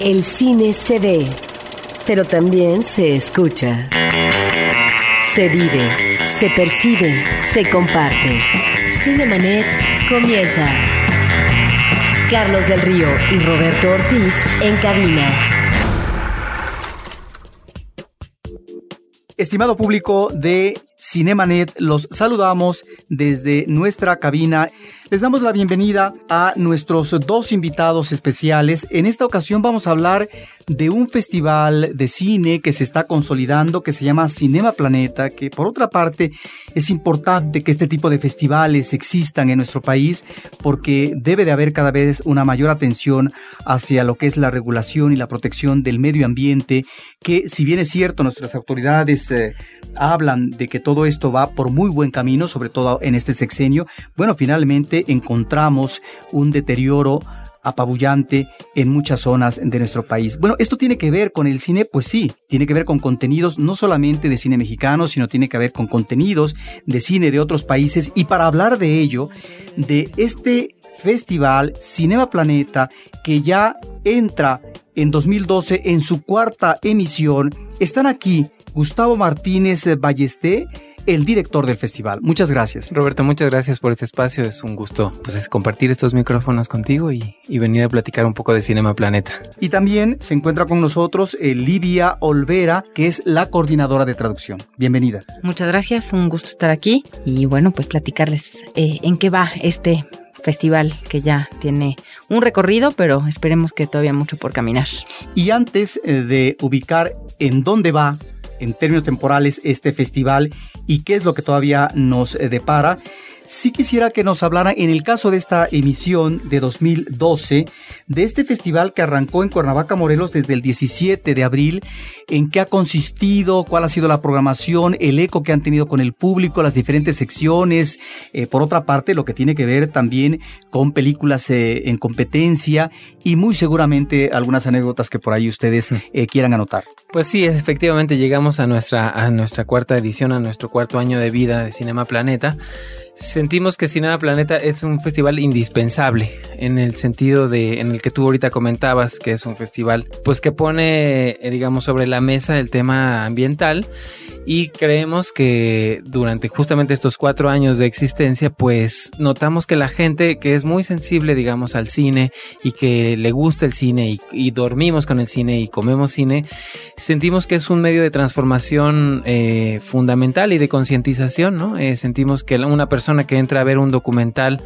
El cine se ve, pero también se escucha. Se vive, se percibe, se comparte. Cinemanet comienza. Carlos del Río y Roberto Ortiz en cabina. Estimado público de Cinemanet, los saludamos desde nuestra cabina. Les damos la bienvenida a nuestros dos invitados especiales. En esta ocasión vamos a hablar de un festival de cine que se está consolidando, que se llama Cinema Planeta, que por otra parte es importante que este tipo de festivales existan en nuestro país porque debe de haber cada vez una mayor atención hacia lo que es la regulación y la protección del medio ambiente, que si bien es cierto nuestras autoridades eh, hablan de que todo esto va por muy buen camino, sobre todo en este sexenio, bueno, finalmente encontramos un deterioro apabullante en muchas zonas de nuestro país. Bueno, ¿esto tiene que ver con el cine? Pues sí, tiene que ver con contenidos no solamente de cine mexicano, sino tiene que ver con contenidos de cine de otros países. Y para hablar de ello, de este festival Cinema Planeta, que ya entra en 2012 en su cuarta emisión, están aquí Gustavo Martínez Ballesté, el director del festival. Muchas gracias. Roberto, muchas gracias por este espacio. Es un gusto pues, es compartir estos micrófonos contigo y, venir a platicar un poco de Cinema Planeta. Y también se encuentra con nosotros eh, Livia Olvera, que es la coordinadora de traducción. Bienvenida. Muchas gracias, un gusto estar aquí y bueno, pues platicarles eh, en qué va este festival que ya tiene un recorrido, pero esperemos que todavía mucho por caminar. Y antes eh, de ubicar en dónde va en términos temporales este festival y qué es lo que todavía nos eh, depara. Sí quisiera que nos hablara, en el caso de esta emisión de 2012, de este festival que arrancó en Cuernavaca, Morelos, desde el 17 de abril, en qué ha consistido, cuál ha sido la programación, el eco que han tenido con el público, las diferentes secciones. Eh, por otra parte, lo que tiene que ver también con películas eh, en competencia y muy seguramente algunas anécdotas que por ahí ustedes quieran anotar. Pues sí, efectivamente llegamos a nuestra, a nuestra cuarta edición, a nuestro cuarto año de vida de Cinema Planeta. Sentimos que Cinema Planeta es un festival indispensable en el sentido de en el que tú ahorita comentabas que es un festival pues que pone eh, digamos sobre la mesa el tema ambiental y creemos que durante justamente estos cuatro años de existencia pues notamos que la gente que es muy sensible digamos al cine y que le gusta el cine y, dormimos con el cine y comemos cine sentimos que es un medio de transformación eh, fundamental y de concientización no eh, sentimos que una persona que entra a ver un documental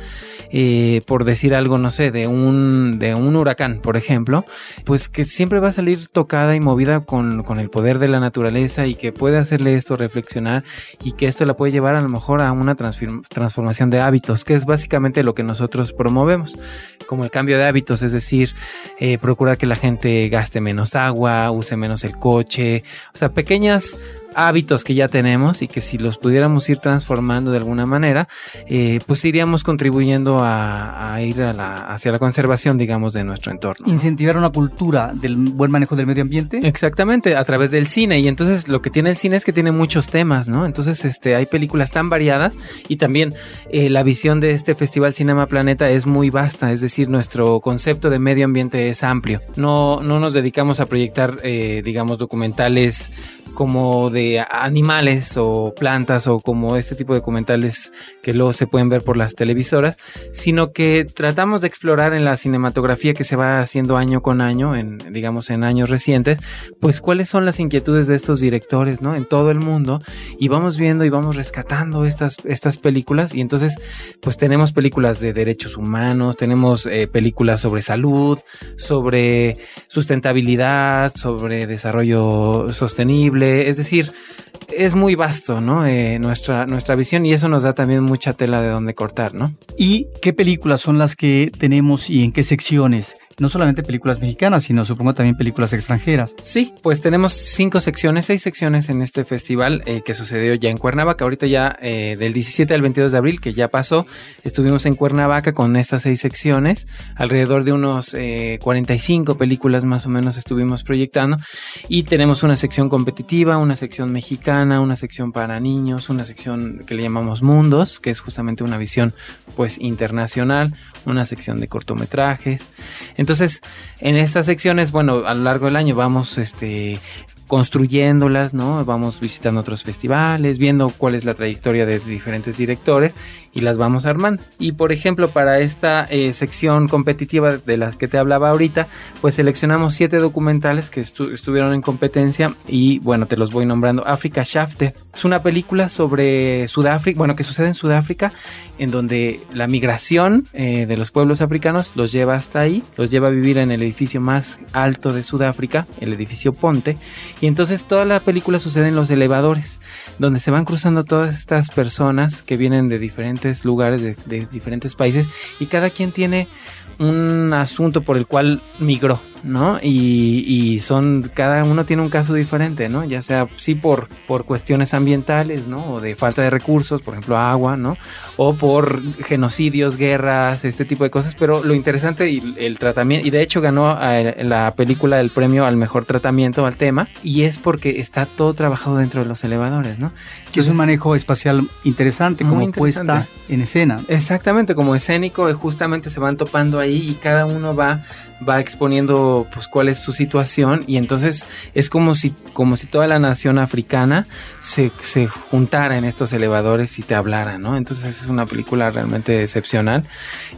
eh, por decir algo no sé de un de un huracán por ejemplo pues que siempre va a salir tocada y movida con, con el poder de la naturaleza y que puede hacer esto reflexionar y que esto la puede llevar a lo mejor a una transformación de hábitos, que es básicamente lo que nosotros promovemos, como el cambio de hábitos, es decir, eh, procurar que la gente gaste menos agua, use menos el coche, o sea, pequeñas hábitos que ya tenemos y que si los pudiéramos ir transformando de alguna manera, eh, pues iríamos contribuyendo a, ir hacia la conservación, digamos, de nuestro entorno. Incentivar una cultura del buen manejo del medio ambiente. Exactamente, a través del cine. Y entonces lo que tiene el cine es que tiene muchos temas, ¿no? Entonces este, hay películas tan variadas y también eh, la visión de este Festival Cinema Planeta es muy vasta, es decir, nuestro concepto de medio ambiente es amplio. No, no nos dedicamos a proyectar, eh, digamos, documentales como de animales o plantas o como este tipo de documentales que luego se pueden ver por las televisoras, sino que tratamos de explorar en la cinematografía que se va haciendo año con año, en digamos en años recientes, pues cuáles son las inquietudes de estos directores, ¿no? En todo el mundo y vamos viendo y vamos rescatando estas estas películas y entonces pues tenemos películas de derechos humanos, tenemos eh, películas sobre salud, sobre sustentabilidad, sobre desarrollo sostenible es decir, es muy vasto, ¿no? Eh, nuestra, nuestra visión y eso nos da también mucha tela de donde cortar, ¿no? ¿Y qué películas son las que tenemos y en qué secciones? No solamente películas mexicanas, sino supongo también películas extranjeras. Sí, pues tenemos cinco secciones, seis secciones en este festival eh, que sucedió ya en Cuernavaca. Ahorita ya eh, del 17 al 22 de abril, que ya pasó, estuvimos en Cuernavaca con estas seis secciones. Alrededor de unos 45 eh, películas más o menos estuvimos proyectando. Y tenemos una sección competitiva, una sección mexicana una sección para niños, una sección que le llamamos mundos, que es justamente una visión pues internacional, una sección de cortometrajes. Entonces, en estas secciones, bueno, a lo largo del año vamos este construyéndolas, ¿no? Vamos visitando otros festivales, viendo cuál es la trayectoria de diferentes directores y las vamos armando. Y por ejemplo, para esta eh, sección competitiva de las que te hablaba ahorita, pues seleccionamos siete documentales que estuvieron en competencia y bueno, te los voy nombrando. Africa Shafted es una película sobre Sudáfrica, bueno, que sucede en Sudáfrica, en donde la migración eh, de los pueblos africanos los lleva hasta ahí, los lleva a vivir en el edificio más alto de Sudáfrica, el edificio Ponte, y entonces toda la película sucede en los elevadores, donde se van cruzando todas estas personas que vienen de diferentes lugares, de, diferentes países, y cada quien tiene un asunto por el cual migró, ¿no? Y, y, son, cada uno tiene un caso diferente, ¿no? Ya sea, sí, por, por cuestiones ambientales, ¿no? O de falta de recursos, por ejemplo, agua, ¿no? O por genocidios, guerras, este tipo de cosas, pero lo interesante y el tratamiento, y de hecho ganó eh, la película el premio al mejor tratamiento al tema, y es porque está todo trabajado dentro de los elevadores, ¿no? que es un manejo espacial interesante, como puesta en escena. Exactamente, como escénico, justamente se van topando ahí y cada uno va va exponiendo pues cuál es su situación y entonces es como si como si toda la nación africana se, se juntara en estos elevadores y te hablara, ¿no? Entonces es una película realmente excepcional.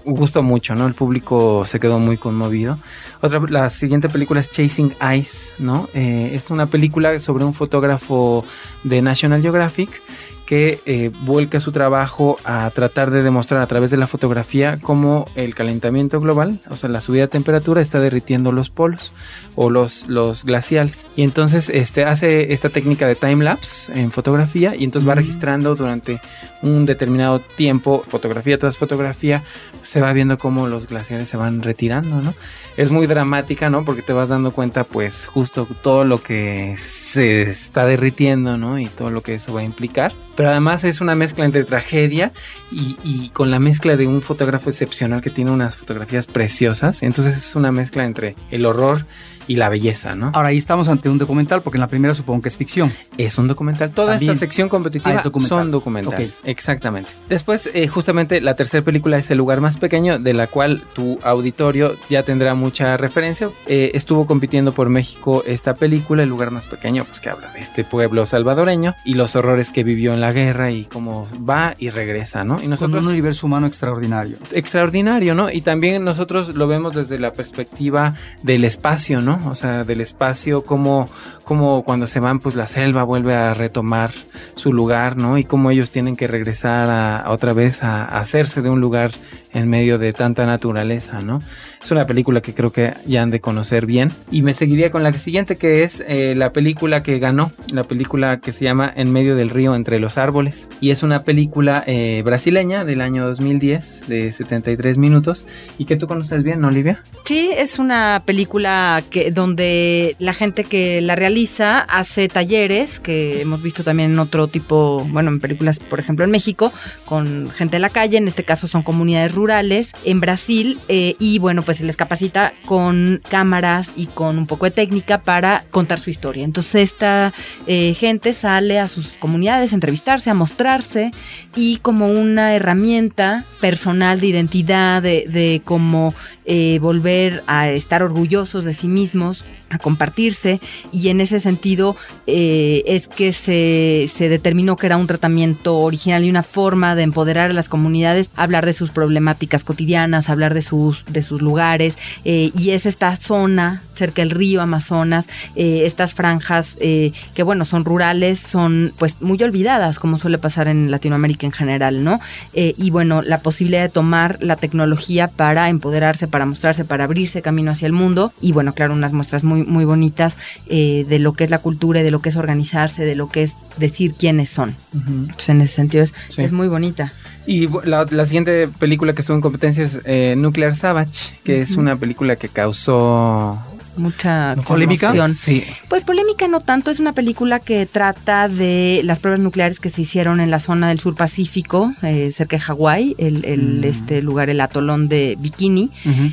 Gustó mucho, ¿no? El público se quedó muy conmovido. Otra, la siguiente película es Chasing Ice, ¿no? Eh, es una película sobre un fotógrafo de National Geographic que eh, vuelca su trabajo a tratar de demostrar a través de la fotografía cómo el calentamiento global, o sea, la subida de temperatura está derritiendo los polos o los, los glaciales. Y entonces este, hace esta técnica de time lapse en fotografía y entonces va registrando durante un determinado tiempo, fotografía tras fotografía, se va viendo cómo los glaciares se van retirando, ¿no? Es muy dramática, ¿no? Porque te vas dando cuenta, pues, justo todo lo que se está derritiendo, ¿no? Y todo lo que eso va a implicar pero además es una mezcla entre tragedia y, con la mezcla de un fotógrafo excepcional que tiene unas fotografías preciosas. Entonces es una mezcla entre el horror y la belleza, ¿no? Ahora ahí estamos ante un documental, porque en la primera supongo que es ficción. Es un documental. Toda esta sección competitiva ah, son documentales. Exactamente. Después, eh, justamente, la tercera película es El lugar más pequeño, de la cual tu auditorio ya tendrá mucha referencia. Eh, estuvo compitiendo por México esta película, El lugar más pequeño, pues que habla de este pueblo salvadoreño y los horrores que vivió en la guerra y cómo va y regresa, ¿no? Y nosotros... un universo humano extraordinario. Extraordinario, ¿no? Y también nosotros lo vemos desde la perspectiva del espacio, ¿no? O sea, del espacio, como, como cuando se van, pues la selva vuelve a retomar su lugar, ¿no? Y cómo ellos tienen que regresar a, otra vez a, hacerse de un lugar en medio de tanta naturaleza, ¿no? Es una película que creo que ya han de conocer bien. Y me seguiría con la siguiente, que es eh, la película que ganó, la película que se llama En medio del río entre los árboles. Y es una película eh, brasileña del año 2010, de 73 minutos, y que tú conoces bien, ¿no, Olivia? Sí, es una película que donde la gente que la realiza hace talleres, que hemos visto también en otro tipo, bueno, en películas, por ejemplo, en México, con gente de la calle, en este caso son comunidades rurales, en Brasil, eh, y bueno, pues se les capacita con cámaras y con un poco de técnica para contar su historia. Entonces esta eh, gente sale a sus comunidades a entrevistarse, a mostrarse, y como una herramienta personal de identidad, de, de cómo eh, volver a estar orgullosos de sí mismos a compartirse y en ese sentido eh, es que se, se, determinó que era un tratamiento original y una forma de empoderar a las comunidades, hablar de sus problemáticas cotidianas, hablar de sus, de sus lugares eh, y es esta zona cerca del río Amazonas, eh, estas franjas que bueno, son rurales, son pues muy olvidadas como suele pasar en Latinoamérica en general, ¿no? y bueno, la posibilidad de tomar la tecnología para empoderarse, para mostrarse, para abrirse camino hacia el mundo y bueno, claro, unas muestras muy muy, bonitas eh, de lo que es la cultura y de lo que es organizarse, de lo que es decir quiénes son. Entonces, en ese sentido es, es muy bonita. Y la, siguiente película que estuvo en competencia es eh, Nuclear Savage, que es una película que causó mucha ¿Polémica? Sí. Pues polémica no tanto, es una película que trata de las pruebas nucleares que se hicieron en la zona del sur Pacífico, eh, cerca de Hawái, el, el, Mm. este lugar, el atolón de Bikini.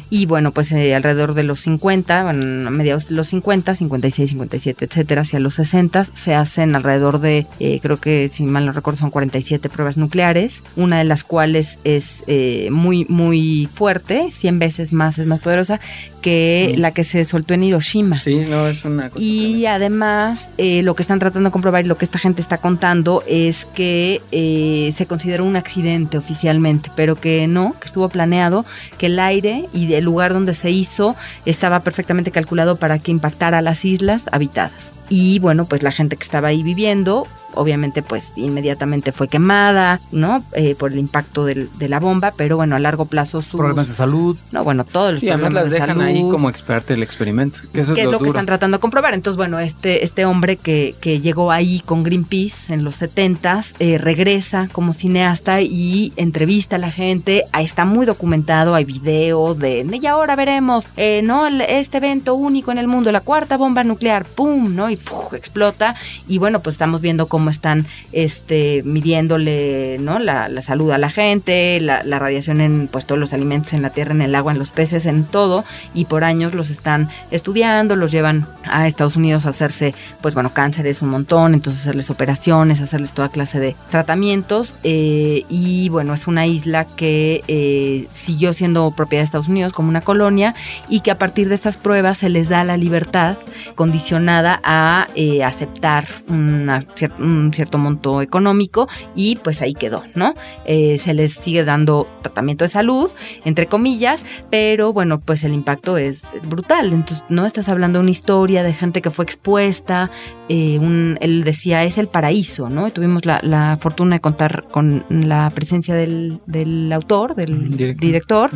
Y bueno, pues eh, alrededor de los 50, bueno, a mediados de los 50, 56, 57, etcétera, hacia los 60, se hacen alrededor de, eh, creo que si mal no recuerdo, son 47 pruebas nucleares, una de las cuales es eh, muy, muy fuerte, 100 veces más, es más poderosa que Sí. la que se soltó en Hiroshima. Sí, no, es una cosa. Y además, eh, lo que están tratando de comprobar y lo que esta gente está contando es que eh, se consideró un accidente oficialmente, pero que no, que estuvo planeado, que el aire y el lugar donde se hizo estaba perfectamente calculado para que impactara las islas habitadas. Y bueno, pues la gente que estaba ahí viviendo, obviamente pues inmediatamente fue quemada, ¿no? Eh, por el impacto del- de la bomba, pero bueno, a largo plazo sus... Problemas de salud. No, bueno, todos los Sí, además problemas las de dejan ahí salud como experta el experimento. Que eso que es lo, lo que están tratando de comprobar. Entonces, bueno, este, este hombre que, que llegó ahí con Greenpeace en los 70s, eh, regresa como cineasta y entrevista a la gente. Ahí está muy documentado, hay video de, y ahora veremos, eh, ¿no? El- Este evento único en el mundo, la cuarta bomba nuclear, ¡pum! ¿no? Y explota. Y bueno, pues estamos viendo cómo están este, midiéndole, ¿no? La, salud a la gente, la, la radiación en, pues, todos los alimentos en la tierra, en el agua, en los peces, en todo. Y por años los están estudiando, los llevan a Estados Unidos a hacerse, pues bueno, cánceres un montón, entonces hacerles operaciones, hacerles toda clase de tratamientos. eh, y bueno, es una isla que eh, siguió siendo propiedad de Estados Unidos como una colonia y que a partir de estas pruebas se les da la libertad condicionada a eh, aceptar una cier- un cierto monto económico y pues ahí quedó, ¿no? Eh, se les sigue dando tratamiento de salud, entre comillas, pero bueno, pues el impacto es, es brutal. Entonces, ¿no? Estás hablando de una historia de gente que fue expuesta, eh, un, él decía, es el paraíso, ¿no? Y tuvimos la, la fortuna de contar con la presencia del, del autor, del director.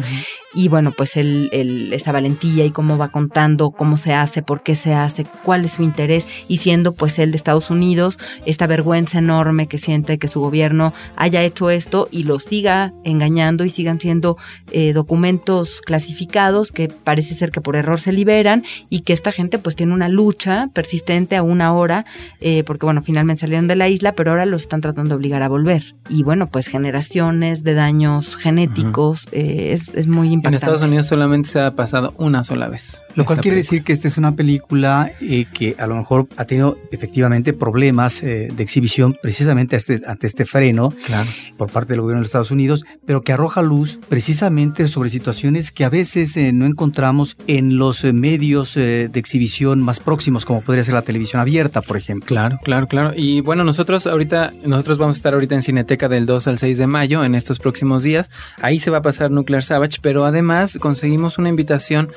y bueno, pues él, él, esta valentía y cómo va contando cómo se hace, por qué se hace, cuál es su interés, y siendo pues él de Estados Unidos, esta vergüenza enorme que siente que su gobierno haya hecho esto y lo siga engañando y sigan siendo eh, documentos clasificados que parece ser que por error se liberan y que esta gente pues tiene una lucha persistente a una hora, eh, porque bueno, finalmente salieron de la isla, pero ahora los están tratando de obligar a volver. Y bueno, pues generaciones de daños genéticos, eh, es, es muy En impactante. Estados Unidos solamente se ha pasado una sola vez. Lo cual quiere película. decir que esta es una película eh, que a lo mejor ha tenido efectivamente problemas eh, de exhibición precisamente este- ante este freno Claro. por parte del gobierno de los Estados Unidos, pero que arroja luz precisamente sobre situaciones que a veces eh, no encontramos en los eh, medios eh, de exhibición más próximos, como podría ser la televisión abierta, por ejemplo. Claro, claro, claro. Y bueno, nosotros ahorita, nosotros vamos a estar ahorita en Cineteca del 2 al 6 de mayo, en estos próximos días. Ahí se va a pasar Nuclear Savage, pero además conseguimos una invitación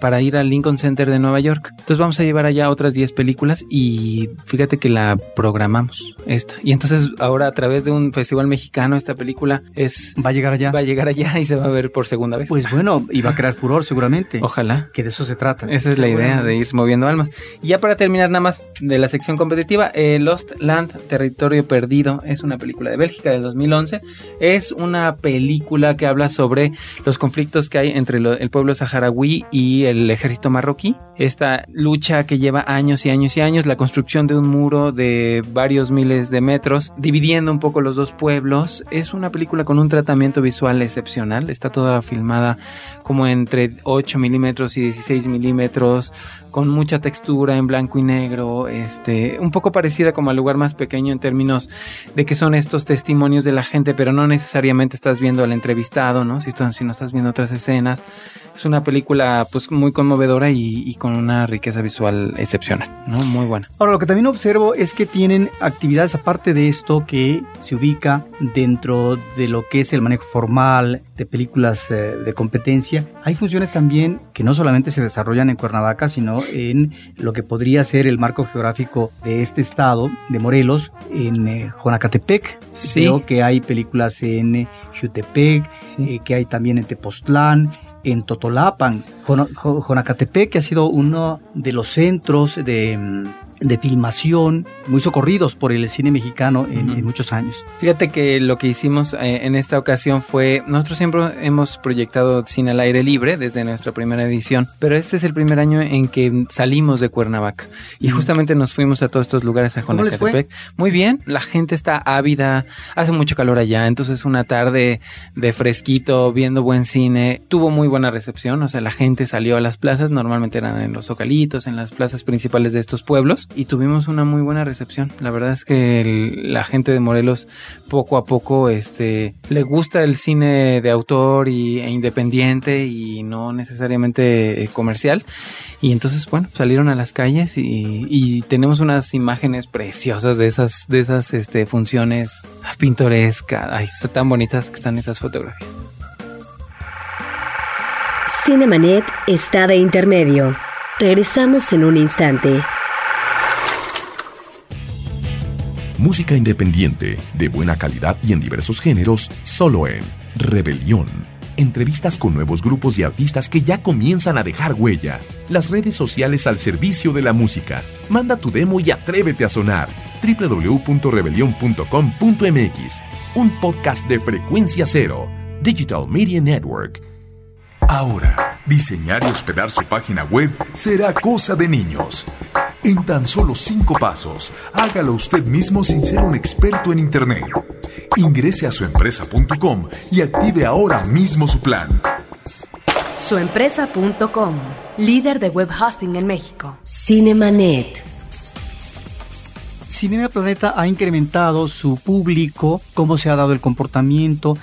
para ir al Lincoln Center de Nueva York. Entonces vamos a llevar allá otras 10 películas y fíjate que la programamos, esta. Y entonces ahora a través de un festival mexicano, esta película es... Va a llegar allá. Va a llegar allá y se va a ver por segunda vez. Pues bueno, y va a crear furor seguramente. Ojalá. Que de eso se trata. Esa es la idea de ir moviendo almas. Y ya para terminar nada más de la sección competitiva, eh, Lost Land, Territorio Perdido, es una película de Bélgica del 2011. Es una película que habla sobre los conflictos que hay entre lo- el pueblo saharaui y el ejército marroquí. Esta lucha que lleva años y años y años, la construcción de un muro de varios miles de metros, dividiendo un poco los dos pueblos. Es una película con un tratamiento visual excepcional. Está toda filmada como entre 8 milímetros y 16 milímetros, con mucha textura en blanco y negro, este, un poco parecida como al lugar más pequeño en términos de que son estos testimonios de la gente, pero no necesariamente estás viendo al entrevistado, ¿no? Si, estás- si no estás viendo otras escenas. Es una película pues muy conmovedora y, y con una riqueza visual excepcional, ¿no? Muy buena. Ahora, lo que también observo es que tienen actividades aparte de esto que se ubica dentro de lo que es el manejo formal de películas eh, de competencia. Hay funciones también que no solamente se desarrollan en Cuernavaca, sino en lo que podría ser el marco geográfico de este estado, de Morelos, en eh, Jonacatepec. Sí. Veo que hay películas en eh, Jutepec, Sí. que hay también en Tepoztlán, en Totolapan, Jonacatepec, que ha sido uno de los centros de mm, de filmación, muy socorridos por el cine mexicano en, muchos años. Fíjate que lo que hicimos eh, en esta ocasión fue, nosotros siempre hemos proyectado cine al aire libre desde nuestra primera edición, pero este es el primer año en que salimos de Cuernavaca y justamente nos fuimos a todos estos lugares a. Jonacatepec. Muy bien, la gente está ávida, hace mucho calor allá, entonces una tarde de fresquito, viendo buen cine, tuvo muy buena recepción, o sea, la gente salió a las plazas, normalmente eran en los zocalitos, en las plazas principales de estos pueblos y tuvimos una muy buena recepción. La verdad es que la gente de Morelos poco a poco este le gusta el cine de autor y, e independiente y no necesariamente eh, comercial y entonces bueno salieron a las calles y, y tenemos unas imágenes preciosas de esas de esas este funciones pintorescas ay están tan bonitas que están esas fotografías Cinemanet está de intermedio. Regresamos en un instante. Música independiente, de buena calidad y en diversos géneros, solo en Rebelión. Entrevistas con nuevos grupos y artistas que ya comienzan a dejar huella. Las redes sociales al servicio de la música. Manda tu demo y atrévete a sonar. www.rebelión.com.mx. Un podcast de frecuencia cero. Digital Media Network. Ahora, diseñar y hospedar su página web será cosa de niños. En tan solo cinco pasos, hágalo usted mismo sin ser un experto en Internet. Ingrese a suempresa.com y active ahora mismo su plan. Suempresa.com, líder de web hosting en México. Cinemanet. Cinema Planeta ha incrementado su público, cómo se ha dado el comportamiento,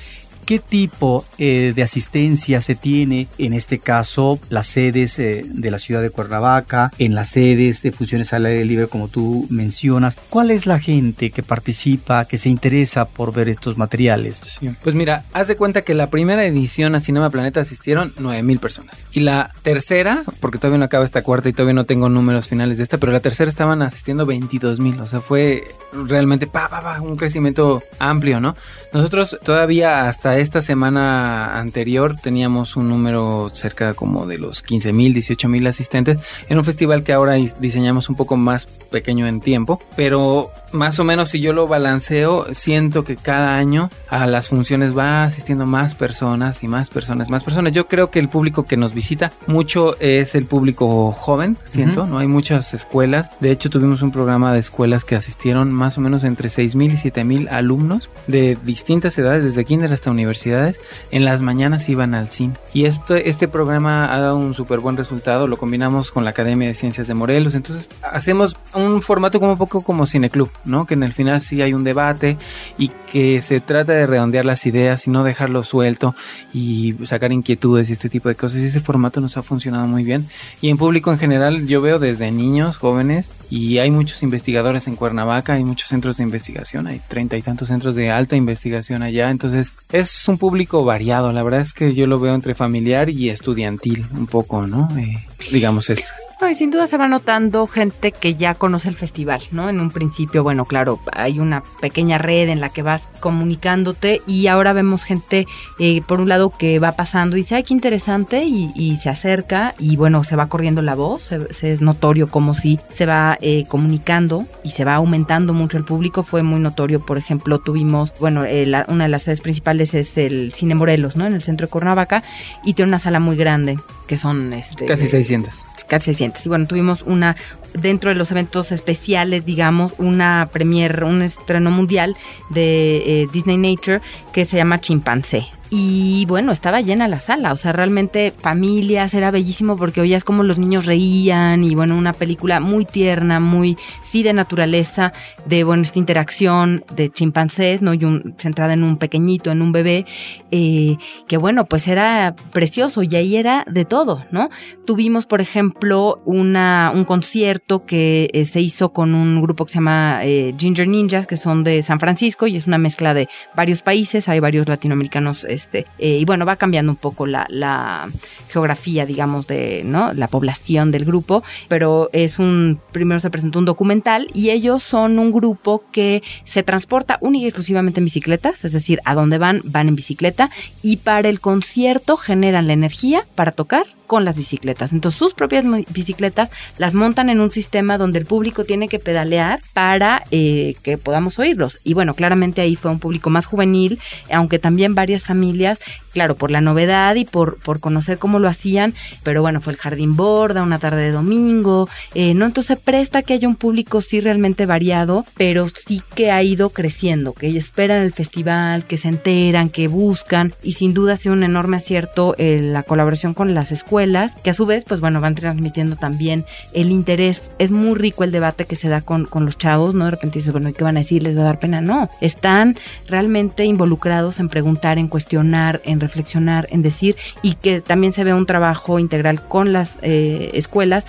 qué tipo eh, de asistencia se tiene, en este caso, las sedes eh, de la ciudad de Cuernavaca, en las sedes de funciones al aire libre, como tú mencionas. ¿Cuál es la gente que participa, que se interesa por ver estos materiales? Sí. Pues mira, haz de cuenta que la primera edición a Cinema Planeta asistieron 9000 personas. Y la tercera, porque todavía no acaba esta cuarta y todavía no tengo números finales de esta, pero la tercera estaban asistiendo 22000. O sea, fue realmente pa, pa, pa, un crecimiento amplio, ¿no? Nosotros todavía hasta esta semana anterior teníamos un número cerca como de los 15000, 18000 asistentes en un festival que ahora diseñamos un poco más pequeño en tiempo, pero más o menos si yo lo balanceo, siento que cada año a las funciones va asistiendo más personas y más personas, más personas. Yo creo que el público que nos visita mucho es el público joven, siento, Ujú. ¿no? Hay muchas escuelas. De hecho, tuvimos un programa de escuelas que asistieron más o menos entre 6.000 y 7.000 alumnos de distintas edades, desde kinder hasta universidades. En las mañanas iban al cine. Y esto, este programa ha dado un súper buen resultado. Lo combinamos con la Academia de Ciencias de Morelos. Entonces, hacemos un formato como un poco como cineclub, ¿no? Que en el final sí hay un debate y que se trata de redondear las ideas y no dejarlo suelto y sacar inquietudes y este tipo de cosas. Y ese formato nos ha funcionado muy bien. Y en público en general yo veo desde niños, jóvenes y hay muchos investigadores en Cuernavaca, hay muchos centros de investigación, hay treinta y tantos centros de alta investigación allá. Entonces es un público variado. La verdad es que yo lo veo entre familiar y estudiantil un poco, ¿no? Eh, digamos esto. Y sin duda se va notando gente que ya conoce el festival, ¿no? En un principio, bueno, claro, hay una pequeña red en la que vas comunicándote y ahora vemos gente, eh, por un lado, que va pasando y dice, ay, qué interesante, y, y se acerca y bueno, se va corriendo la voz, se, se es notorio como si se va eh, comunicando y se va aumentando mucho el público, fue muy notorio, por ejemplo, tuvimos, bueno, eh, la- una de las sedes principales es el Cine Morelos, ¿no? En el centro de Cuernavaca y tiene una sala muy grande, que son... Este, Casi 600. casi 600. Y bueno, tuvimos una, dentro de los eventos especiales, digamos, una premier, un estreno mundial de eh, Disney Nature que se llama Chimpancé. Y bueno, estaba llena la sala, o sea, realmente familias, era bellísimo porque oías como los niños reían y bueno, una película muy tierna, muy, sí, de naturaleza, de bueno, esta interacción de chimpancés, ¿no? Y un, centrada en un pequeñito, en un bebé, eh, que bueno, pues era precioso y ahí era de todo, ¿no? Tuvimos, por ejemplo, una, un concierto que eh, se hizo con un grupo que se llama eh, Ginger Ninjas, que son de San Francisco y es una mezcla de varios países, hay varios latinoamericanos, este, eh, y bueno, va cambiando un poco la, la geografía, digamos, de, ¿no? La población del grupo, pero es un, primero se presentó un documental y ellos son un grupo que se transporta única y exclusivamente en bicicletas, es decir, a donde van, van en bicicleta y para el concierto generan la energía para tocar con las bicicletas. Entonces sus propias bicicletas las montan en un sistema donde el público tiene que pedalear para eh, que podamos oírlos. Y bueno, claramente ahí fue un público más juvenil, aunque también varias familias, claro, por la novedad y por, por conocer cómo lo hacían, pero bueno, fue el jardín borda, una tarde de domingo, eh, ¿no? Entonces presta que haya un público sí realmente variado, pero sí que ha ido creciendo, que esperan el festival, que se enteran, que buscan, y sin duda ha sido un enorme acierto eh, la colaboración con las escuelas, que a su vez, pues bueno, van transmitiendo también el interés. Es muy rico el debate que se da con, con los chavos, ¿no? De repente dices, bueno, ¿y qué van a decir? ¿Les va a dar pena? No, están realmente involucrados en preguntar, en cuestionar, en reflexionar, en decir, y que también se ve un trabajo integral con las eh, escuelas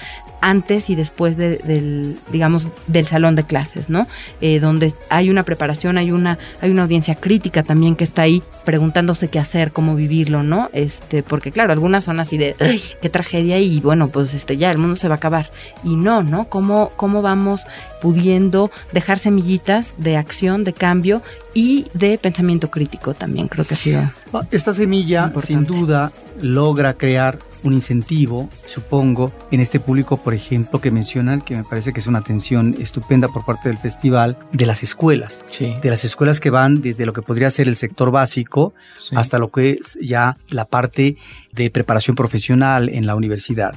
antes y después del, digamos, del salón de clases, ¿no? Eh, donde hay una preparación, hay una, hay una audiencia crítica también que está ahí preguntándose qué hacer, cómo vivirlo, ¿no? Este, porque claro, algunas son así de, ¡ay, qué tragedia! Y bueno, pues este, ya el mundo se va a acabar. Y no, ¿no? ¿Cómo, cómo vamos pudiendo dejar semillitas de acción, de cambio y de pensamiento crítico también, creo que ha sido. Ah, esta semilla, sin duda, logra crear un incentivo, supongo, en este público, por ejemplo, que mencionan, que me parece que es una atención estupenda por parte del festival, de las escuelas. De las escuelas que van desde lo que podría ser el sector básico hasta lo que es ya la parte de preparación profesional en la universidad.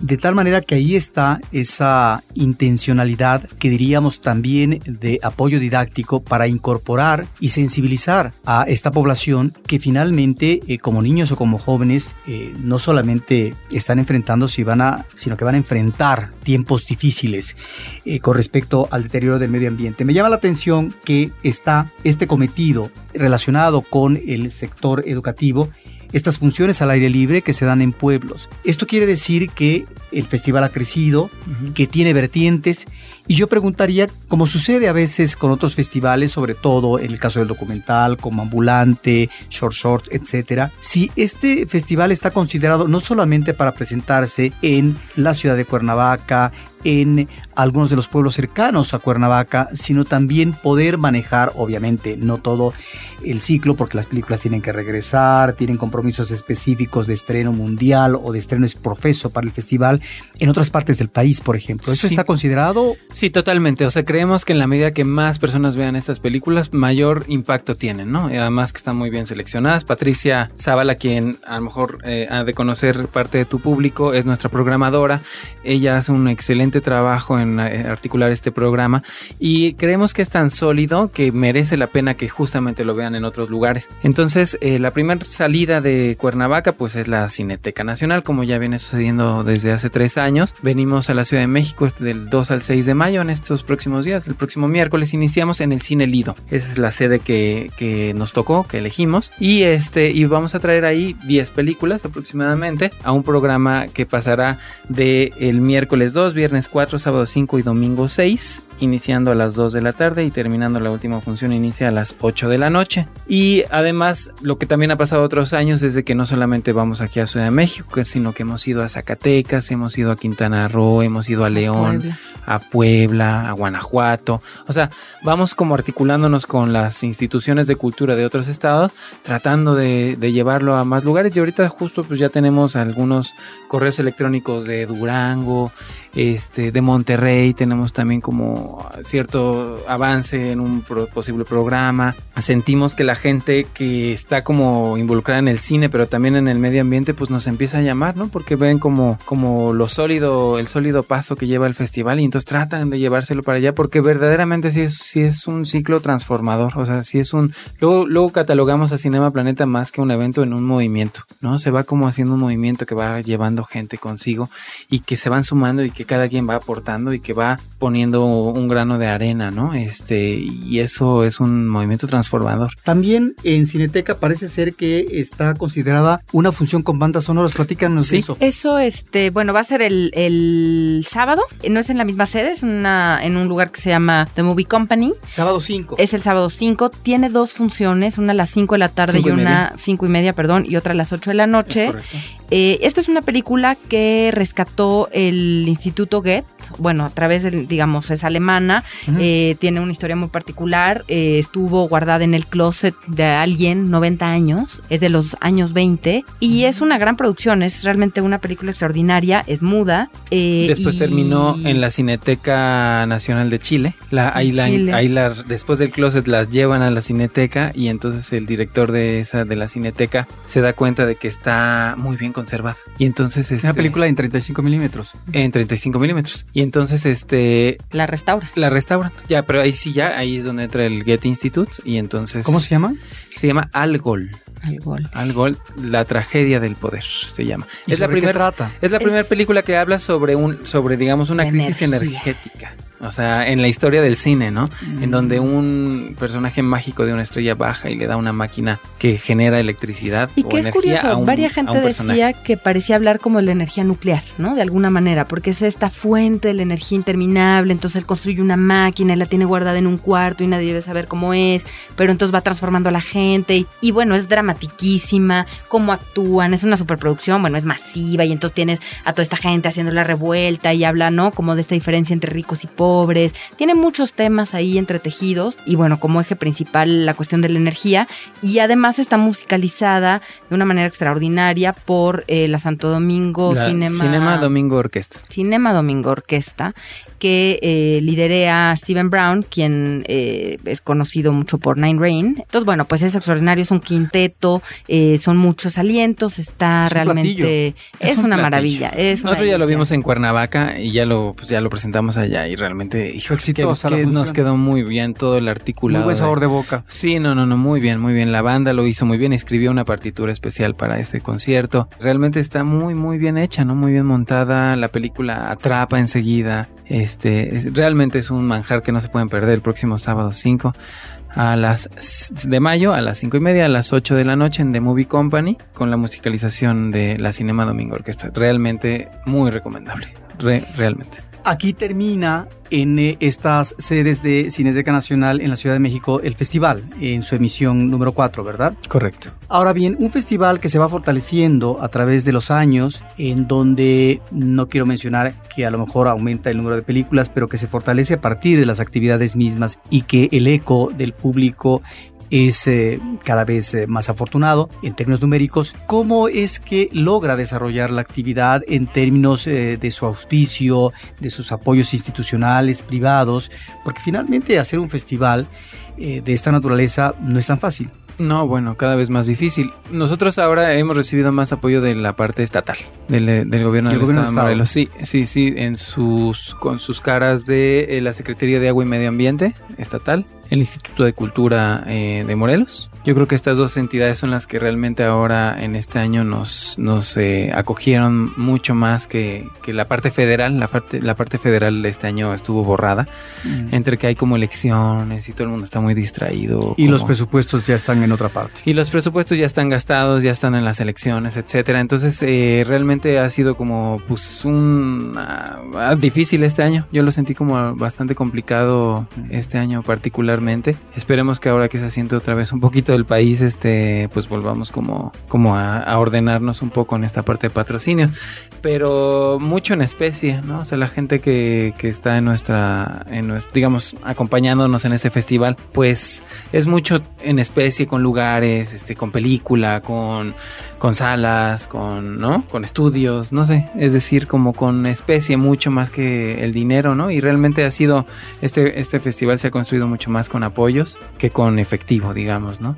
De tal manera que ahí está esa intencionalidad que diríamos también de apoyo didáctico para incorporar y sensibilizar a esta población que finalmente eh, como niños o como jóvenes eh, no solamente están enfrentando si van a, sino que van a enfrentar tiempos difíciles eh, con respecto al deterioro del medio ambiente. Me llama la atención que está este cometido relacionado con el sector educativo estas funciones al aire libre que se dan en pueblos. Esto quiere decir que el festival ha crecido, que tiene vertientes y yo preguntaría, como sucede a veces con otros festivales, sobre todo en el caso del documental, como Ambulante, Short Shorts, etcétera, si este festival está considerado no solamente para presentarse en la ciudad de Cuernavaca, en algunos de los pueblos cercanos a Cuernavaca, sino también poder manejar, obviamente, no todo el ciclo, porque las películas tienen que regresar, tienen compromisos específicos de estreno mundial o de estreno profeso para el festival en otras partes del país, por ejemplo. ¿Eso está considerado? Sí, totalmente. O sea, creemos que en la medida que más personas vean estas películas, mayor impacto tienen, ¿no? Y además que están muy bien seleccionadas. Patricia Zavala, quien a lo mejor eh, ha de conocer parte de tu público, es nuestra programadora. Ella hace un excelente trabajo en eh, articular este programa y creemos que es tan sólido que merece la pena que justamente lo vean en otros lugares. Entonces, eh, la primera salida de Cuernavaca pues es la Cineteca Nacional, como ya viene sucediendo desde hace tres años. Venimos a la Ciudad de México del 2 al 6 de mayo en estos próximos días. El próximo miércoles iniciamos en el Cine Lido. Esa es la sede que, que nos tocó, que elegimos. Y, este, y vamos a traer ahí 10 películas aproximadamente a un programa que pasará de el miércoles 2, viernes 4, sábado 5 y domingo 6 iniciando a las 2 de la tarde y terminando la última función inicia a las 8 de la noche. Y además, lo que también ha pasado otros años es de que no solamente vamos aquí a Ciudad de México, sino que hemos ido a Zacatecas, hemos ido a Quintana Roo, hemos ido a León, a Puebla, a Guanajuato. O sea, vamos como articulándonos con las instituciones de cultura de otros estados, tratando de, de llevarlo a más lugares. Y ahorita justo pues ya tenemos algunos correos electrónicos de Durango, este, de Monterrey, tenemos también como cierto avance en un posible programa. Sentimos que la gente que está como involucrada en el cine, pero también en el medio ambiente, pues nos empieza a llamar, ¿no? Porque ven como, como lo sólido, el sólido paso que lleva el festival y entonces tratan de llevárselo para allá porque verdaderamente sí es, sí es un ciclo transformador, o sea, sí es un... Luego, luego catalogamos a Cinema Planeta más que un evento en un movimiento, ¿no? Se va como haciendo un movimiento que va llevando gente consigo y que se van sumando y que cada quien va aportando y que va poniendo un grano de arena, ¿no? Este, y eso es un movimiento transformador. También en Cineteca parece ser que está considerada una función con bandas sonoras. Platícanos ¿Sí? eso. Eso, este, bueno, va a ser el, el, sábado. No es en la misma sede, es una, en un lugar que se llama The Movie Company. Sábado 5. Es el sábado 5. Tiene dos funciones, una a las 5 de la tarde y, una 5 y media, perdón, y otra a las 8 de la noche. Eh, esta es una película que rescató el Instituto Goethe, bueno, a través de, digamos, es alemana, eh, tiene una historia muy particular, eh, estuvo guardada en el closet de alguien 90 años, es de los años 20 y es una gran producción, es realmente una película extraordinaria, es muda. Después terminó en la Cineteca Nacional de Chile, la, ahí, la, ahí la, después del closet las llevan a la Cineteca y entonces el director de esa de la Cineteca se da cuenta de que está muy bien conservada. Y entonces es una este, película en 35 milímetros. En 35 milímetros. Y entonces este la restauran. La restauran. Ya, pero ahí sí ya ahí es donde entra el Getty Institute y entonces ¿Cómo se llama? Se llama Algol. Algol. Algol, la tragedia del poder se llama. es la primera Es la primera película que habla sobre un sobre digamos una crisis energética. O sea, en la historia del cine, ¿no? En donde un personaje mágico de una estrella baja y le da una máquina que genera electricidad. Y que es curioso, varias gente decía que parecía hablar como de la energía nuclear, ¿no? De alguna manera, porque es esta fuente de la energía interminable, entonces él construye una máquina y la tiene guardada en un cuarto y nadie debe saber cómo es, pero entonces va transformando a la gente y, bueno, es dramatiquísima, cómo actúan, es una superproducción, bueno, es masiva y entonces tienes a toda esta gente haciendo la revuelta y habla, ¿no? Como de esta diferencia entre ricos y pobres tiene muchos temas ahí entretejidos y bueno, como eje principal la cuestión de la energía y además está musicalizada de una manera extraordinaria por eh, la Santo Domingo Cinema. Cinema Domingo Orquesta. Cinema Domingo Orquesta que eh, liderea Steven Brown, quien eh, es conocido mucho por Nine Rain. Entonces, bueno, pues es extraordinario, es un quinteto, eh, son muchos alientos, está realmente... Es, una maravilla. Es Nosotros ya lo vimos en Cuernavaca y ya lo, pues ya lo presentamos allá y realmente, hijo, exitosa que, nos quedó muy bien todo el articulado. Muy buen sabor de boca. Sí, no, no, no, muy bien, muy bien. La banda lo hizo muy bien, escribió una partitura especial para este concierto. Realmente está muy, muy bien hecha, ¿no? Muy bien montada, la película atrapa enseguida. Este, realmente es un manjar que no se pueden perder el próximo sábado 5 a las de mayo a las 5 y media a las 8 de la noche en The Movie Company con la musicalización de la Cinema Domingo Orquesta. Realmente muy recomendable, realmente. Aquí termina en eh, estas sedes de Cineteca Nacional en la Ciudad de México el festival, en su emisión número 4, ¿verdad? Correcto. Ahora bien, un festival que se va fortaleciendo a través de los años, en donde no quiero mencionar que a lo mejor aumenta el número de películas, pero que se fortalece a partir de las actividades mismas y que el eco del público es eh, cada vez eh, más afortunado en términos numéricos. ¿Cómo es que logra desarrollar la actividad en términos eh, de su auspicio, de sus apoyos institucionales, privados? Porque finalmente hacer un festival de esta naturaleza no es tan fácil. No, bueno, cada vez más difícil. Nosotros ahora hemos recibido más apoyo de la parte estatal, del, gobierno del, Estado, de Morelos. Sí, sí, sí, en sus, con sus caras de la Secretaría de Agua y Medio Ambiente estatal, el Instituto de Cultura eh, de Morelos. Yo creo que estas dos entidades son las que realmente ahora en este año nos, nos eh, acogieron mucho más que, que, la parte federal. La parte, la parte federal de este año estuvo borrada, mm. entre que hay como elecciones y todo el mundo está muy distraído. Y los presupuestos ya están en otra parte. Y los presupuestos ya están gastados, ya están en las elecciones, etcétera. Entonces eh, realmente ha sido como pues un ah, difícil este año. Yo lo sentí como bastante complicado este año particularmente Esperemos que ahora que se asiente otra vez un poquito del país, este, pues volvamos como, como a, ordenarnos un poco en esta parte de patrocinio. Pero mucho en especie, ¿no? O sea, la gente que, que está en nuestra, en digamos, acompañándonos en este festival, pues es mucho en especie, con lugares, este, con película, con, con salas, con, ¿no? Con estudios, no sé. Es decir, como con especie mucho más que el dinero, ¿no? Y realmente ha sido, este, este festival se ha construido mucho más con apoyos que con efectivo, digamos, ¿no?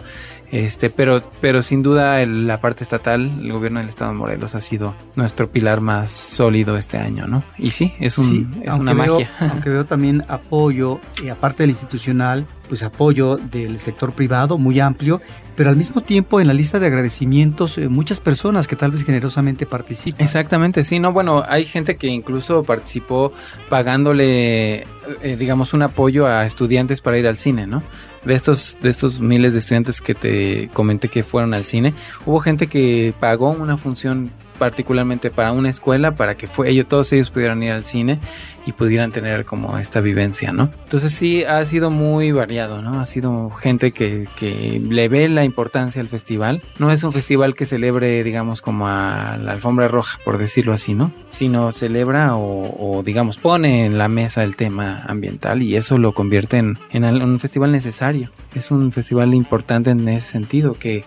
Este, pero, pero sin duda la parte estatal, el gobierno del estado de Morelos ha sido nuestro pilar más sólido este año, ¿no? Y sí, es, un, es una magia. Aunque veo también apoyo, y aparte del institucional, pues apoyo del sector privado muy amplio, pero al mismo tiempo en la lista de agradecimientos eh, muchas personas que tal vez generosamente participan. Exactamente, sí, no, bueno, hay gente que incluso participó pagándole, eh, digamos, un apoyo a estudiantes para ir al cine, ¿no? de estos, de estos miles de estudiantes que te comenté que fueron al cine, hubo gente que pagó una función particularmente para una escuela, para que fue, ellos, todos ellos pudieran ir al cine y pudieran tener como esta vivencia, ¿no? Entonces sí, ha sido muy variado, ¿no? Ha sido gente que, que le ve la importancia al festival. No es un festival que celebre, digamos, como a la alfombra roja, por decirlo así, ¿no? Sino celebra o, o digamos, pone en la mesa el tema ambiental y eso lo convierte en, en un festival necesario. Es un festival importante en ese sentido que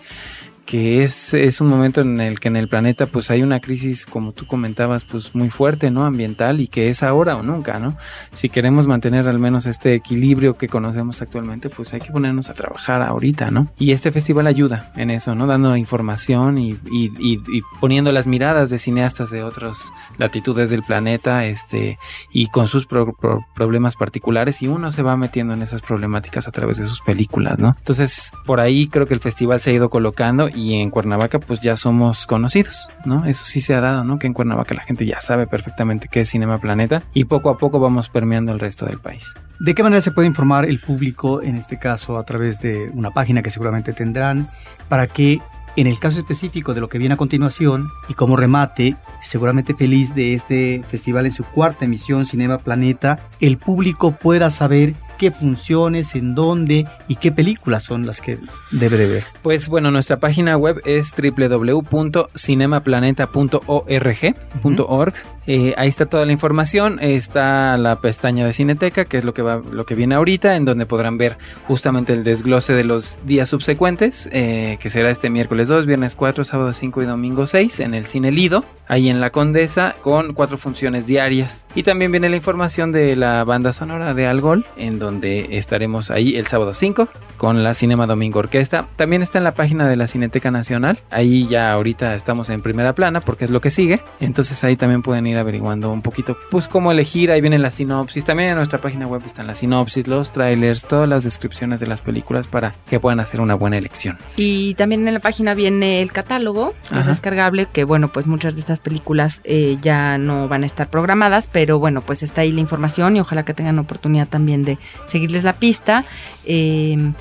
que es, es un momento en el que en el planeta pues hay una crisis, como tú comentabas, pues muy fuerte, ¿no? Ambiental y que es ahora o nunca, ¿no? Si queremos mantener al menos este equilibrio que conocemos actualmente, pues hay que ponernos a trabajar ahorita, ¿no? Y este festival ayuda en eso, ¿no? Dando información y, y, y, poniendo las miradas de cineastas de otras latitudes del planeta, este, y con sus pro, problemas particulares y uno se va metiendo en esas problemáticas a través de sus películas, ¿no? Entonces, por ahí creo que el festival se ha ido colocando y en Cuernavaca pues ya somos conocidos, ¿no? Eso sí se ha dado, ¿no? Que en Cuernavaca la gente ya sabe perfectamente qué es Cinema Planeta y poco a poco vamos permeando el resto del país. ¿De qué manera se puede informar el público, en este caso a través de una página que seguramente tendrán, para que en el caso específico de lo que viene a continuación y como remate, seguramente feliz de este festival en su cuarta emisión Cinema Planeta, el público pueda saber qué funciones, en dónde y qué películas son las que debe de ver. Pues bueno, nuestra página web es www.cinemaplaneta.org.org. Eh, ahí está toda la información, está la pestaña de Cineteca, que es lo que va, lo que viene ahorita, en donde podrán ver justamente el desglose de los días subsecuentes, eh, que será este miércoles 2, viernes 4, sábado 5 y domingo 6 en el Cine Lido, ahí en la Condesa, con cuatro funciones diarias. Y también viene la información de la banda sonora de Algol, en donde estaremos ahí el sábado 5 con la Cinema Domingo Orquesta. También está en la página de la Cineteca Nacional, ahí ya ahorita estamos en primera plana porque es lo que sigue, entonces ahí también pueden ir averiguando un poquito, pues cómo elegir, ahí viene la sinopsis, también en nuestra página web están las sinopsis, los trailers, todas las descripciones de las películas para que puedan hacer una buena elección. Y también en la página viene el catálogo, es descargable, que bueno, pues muchas de estas películas eh, ya no van a estar programadas, pero bueno, pues está ahí la información y ojalá que tengan oportunidad también de seguirles la pista. Eh,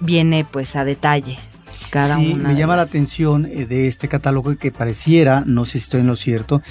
viene pues a detalle cada sí, una. me llama la atención eh, de este catálogo que pareciera, no sé si estoy en lo cierto,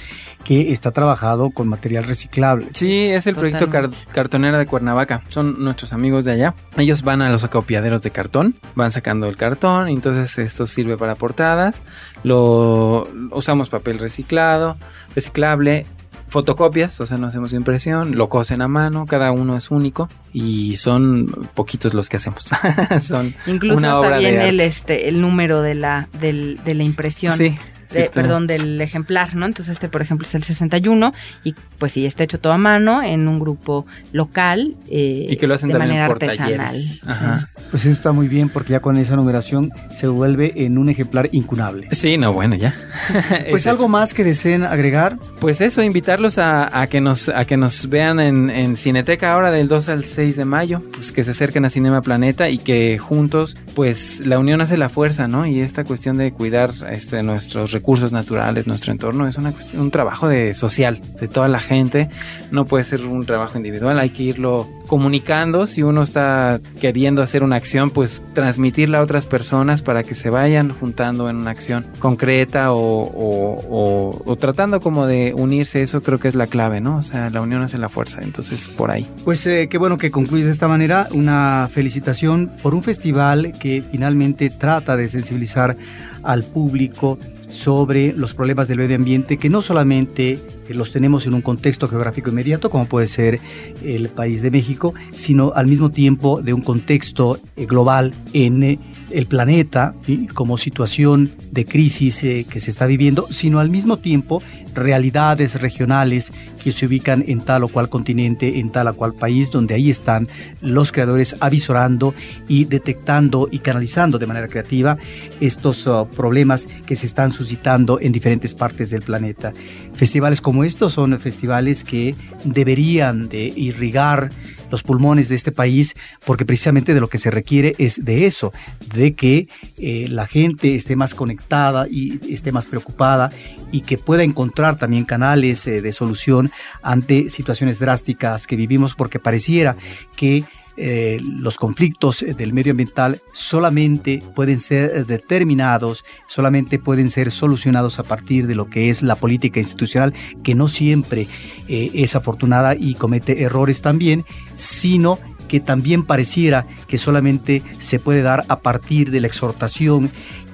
que está trabajado con material reciclable. Sí, es el proyecto car- Cartonera de Cuernavaca. Son nuestros amigos de allá. Ellos van a los acopiaderos de cartón, van sacando el cartón, entonces esto sirve para portadas. Lo usamos papel reciclado, reciclable, fotocopias, o sea, no hacemos impresión, lo cosen a mano, cada uno es único y son poquitos los que hacemos. son Incluso una hasta obra de viene el arte. este el número de la del, de la impresión. Sí. Sí, de- tú- perdón, del ejemplar, ¿no? Entonces este, por ejemplo, es el 61 y pues sí, está hecho todo a mano en un grupo local eh, Y que lo hacen de manera por artesanal. Ajá. Pues eso está muy bien porque ya con esa numeración se vuelve en un ejemplar incunable. Sí, no, bueno, ya. Pues Es algo eso. más que deseen agregar. Pues eso, invitarlos a, a que nos a que nos vean en, en Cineteca ahora del 2 al 6 de mayo, pues que se acerquen a Cinema Planeta y que juntos, pues la unión hace la fuerza, ¿no? Y esta cuestión de cuidar este, nuestros recursos naturales, nuestro entorno, es una cuestión, un trabajo de social, de toda la gente, no puede ser un trabajo individual, hay que irlo comunicando, si uno está queriendo hacer una acción, pues transmitirla a otras personas para que se vayan juntando en una acción concreta o, o- o- o tratando como de unirse, eso creo que es la clave, ¿no? O sea, la unión hace la fuerza, entonces por ahí. Pues eh, qué bueno que concluyes de esta manera. Una felicitación por un festival que finalmente trata de sensibilizar al público sobre los problemas del medio ambiente que no solamente eh, los tenemos en un contexto geográfico inmediato como puede ser el país de México, sino al mismo tiempo de un contexto eh, global en eh, el planeta como situación de crisis que se está viviendo, sino al mismo tiempo realidades regionales que se ubican en tal o cual continente, en tal o cual país, donde ahí están los creadores avisorando y detectando y canalizando de manera creativa estos uh, problemas que se están suscitando en diferentes partes del planeta. Festivales como estos son festivales que deberían de irrigar los pulmones de este país porque precisamente de lo que se requiere es de eso, de que eh, la gente esté más conectada y esté más preocupada y que pueda encontrar también canales eh, de solución ante situaciones drásticas que vivimos porque pareciera que eh, los conflictos del medio ambiental solamente pueden ser determinados, solamente pueden ser solucionados a partir de lo que es la política institucional, que no siempre eh, es afortunada y comete errores también, sino que también pareciera que solamente se puede dar a partir de la exhortación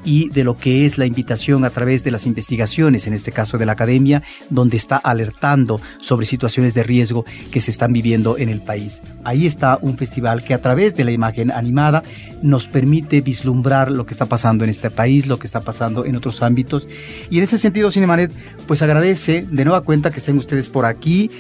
y de lo que es la invitación a través de las investigaciones, en este caso de la academia, donde está alertando sobre situaciones de riesgo que se están viviendo en el país. Ahí está un festival que a través de la imagen animada nos permite vislumbrar lo que está pasando en este país, lo que está pasando en otros ámbitos. Y en ese sentido, Cinemanet, pues agradece de nueva cuenta que estén ustedes por aquí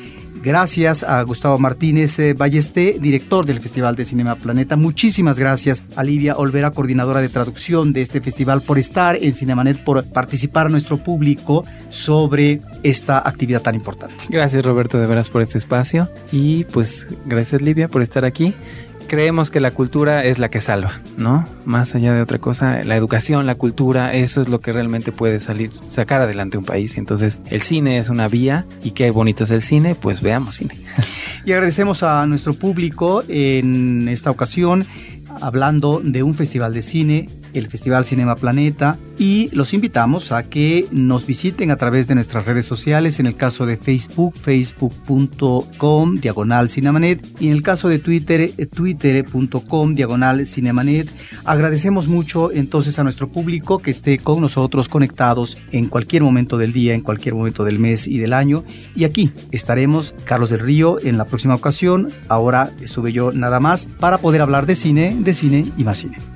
Gracias a Gustavo Martínez eh, Ballesté, director del Festival de Cinema Planeta. Muchísimas gracias a Livia Olvera, coordinadora de traducción de este festival, por estar en Cinemanet, por participar a nuestro público sobre esta actividad tan importante. Gracias Roberto de veras por este espacio y pues gracias Livia por estar aquí creemos que la cultura es la que salva, ¿no? Más allá de otra cosa, la educación, la cultura, eso es lo que realmente puede salir, sacar adelante un país. Entonces, el cine es una vía y qué bonito es el cine, pues veamos cine. Y agradecemos a nuestro público en esta ocasión hablando de un festival de cine el Festival Cinema Planeta y los invitamos a que nos visiten a través de nuestras redes sociales, en el caso de Facebook, facebook.com, diagonal Cinemanet, y en el caso de Twitter, twitter.com, diagonal Cinemanet. Agradecemos mucho entonces a nuestro público que esté con nosotros conectados en cualquier momento del día, en cualquier momento del mes y del año. Y aquí estaremos, Carlos del Río, en la próxima ocasión. Ahora sube yo nada más para poder hablar de cine, de cine y más cine.